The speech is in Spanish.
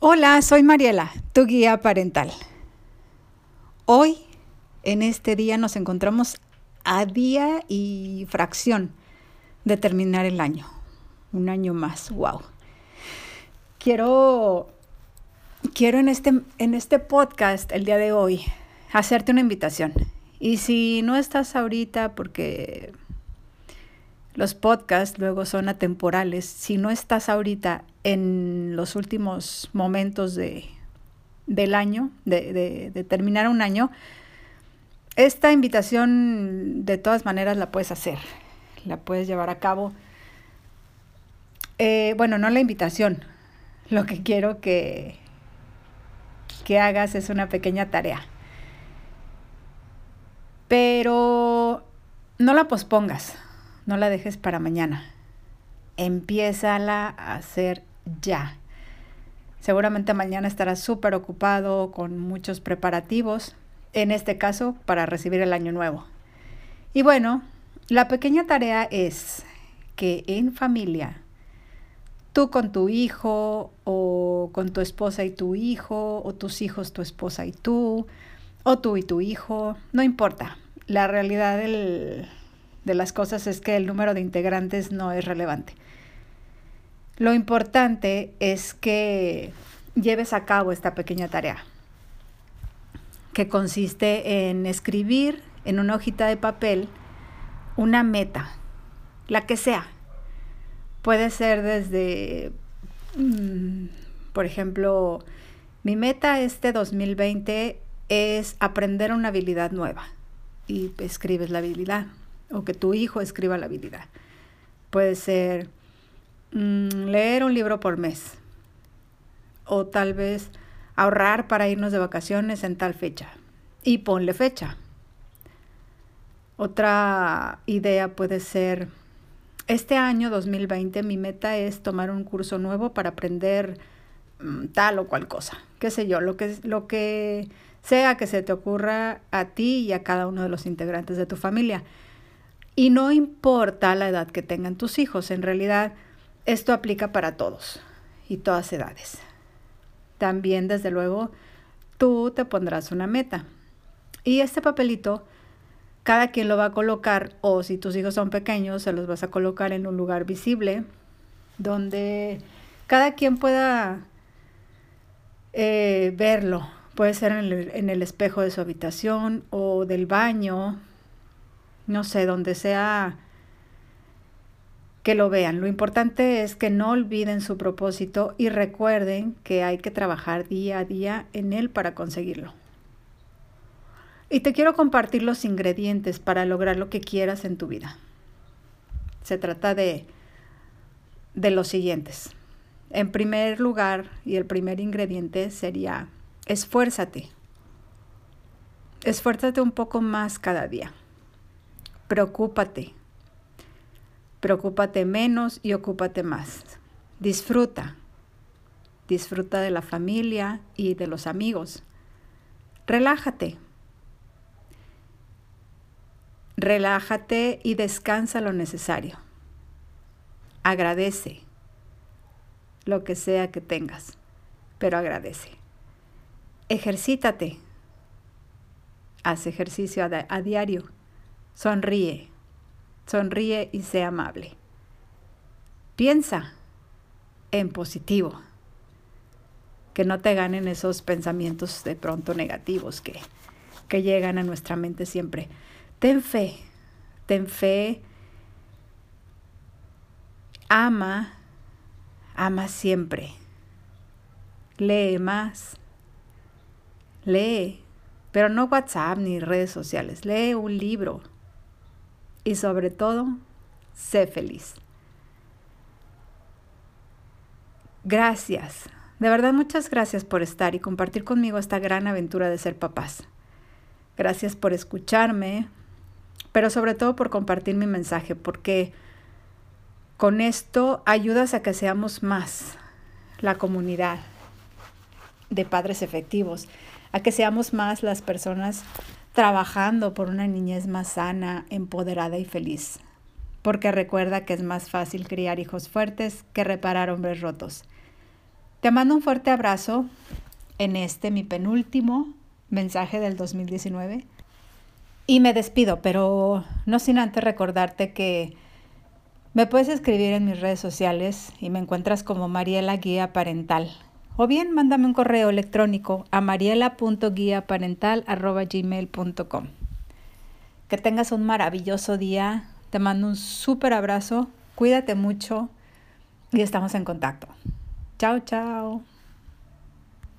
Hola, soy Mariela, tu guía parental. Hoy, en este día, nos encontramos a día y fracción de terminar el año. Un año más, wow. Quiero, quiero en, este, en este podcast, el día de hoy, hacerte una invitación. Y si no estás ahorita, porque los podcasts luego son atemporales, si no estás ahorita en los últimos momentos de, del año, de, de terminar un año, esta invitación de todas maneras la puedes hacer, la puedes llevar a cabo. Eh, bueno, no la invitación, lo que quiero que, que hagas es una pequeña tarea. Pero no la pospongas, no la dejes para mañana. Empiézala a hacer ya. Seguramente mañana estarás súper ocupado con muchos preparativos, en este caso para recibir el año nuevo. Y bueno, la pequeña tarea es que en familia, tú con tu hijo o con tu esposa y tu hijo, o tus hijos, tu esposa y tú, o tú y tu hijo, no importa. La realidad del, de las cosas es que el número de integrantes no es relevante. Lo importante es que lleves a cabo esta pequeña tarea que consiste en escribir en una hojita de papel una meta, la que sea. Puede ser desde, mm, por ejemplo, mi meta este 2020 es aprender una habilidad nueva y escribes la habilidad o que tu hijo escriba la habilidad. Puede ser mm, leer un libro por mes o tal vez ahorrar para irnos de vacaciones en tal fecha. Y ponle fecha. Otra idea puede ser, este año 2020 mi meta es tomar un curso nuevo para aprender mm, tal o cual cosa. Qué sé yo, lo que, lo que sea que se te ocurra a ti y a cada uno de los integrantes de tu familia. Y no importa la edad que tengan tus hijos, en realidad esto aplica para todos y todas edades. También, desde luego, tú te pondrás una meta. Y este papelito, cada quien lo va a colocar, o si tus hijos son pequeños, se los vas a colocar en un lugar visible, donde cada quien pueda eh, verlo. Puede ser en el, en el espejo de su habitación o del baño, no sé, donde sea que lo vean. Lo importante es que no olviden su propósito y recuerden que hay que trabajar día a día en él para conseguirlo. Y te quiero compartir los ingredientes para lograr lo que quieras en tu vida. Se trata de, de los siguientes. En primer lugar, y el primer ingrediente sería esfuérzate. Esfuérzate un poco más cada día. Preocúpate Preocúpate menos y ocúpate más. Disfruta. Disfruta de la familia y de los amigos. Relájate. Relájate y descansa lo necesario. Agradece lo que sea que tengas, pero agradece. Ejercítate. Haz ejercicio a, a diario. Sonríe. Sonríe y sea amable. Piensa en positivo. Que no te ganen esos pensamientos de pronto negativos que, que llegan a nuestra mente siempre. Ten fe, ten fe. Ama, ama siempre. Lee más. Lee, pero no WhatsApp ni redes sociales. Lee un libro y sobre todo, sé feliz. Gracias. De verdad, muchas gracias por estar y compartir conmigo esta gran aventura de ser papás. Gracias por escucharme, pero sobre todo por compartir mi mensaje, porque con esto ayudas a que seamos más la comunidad de padres efectivos, a que seamos más las personas trabajando por una niñez más sana, empoderada y feliz. porque recuerda que es más fácil criar hijos fuertes que reparar hombres rotos. Te mando un fuerte abrazo en este mi penúltimo mensaje del 2019 y me despido, pero no sin antes recordarte que me puedes escribir en mis redes sociales y me encuentras como Mariela Guía Parental. O bien mándame un correo electrónico a mariela.guiaparental.gmail.com. Que tengas un maravilloso día. Te mando un súper abrazo. Cuídate mucho y estamos en contacto. Chao, chao.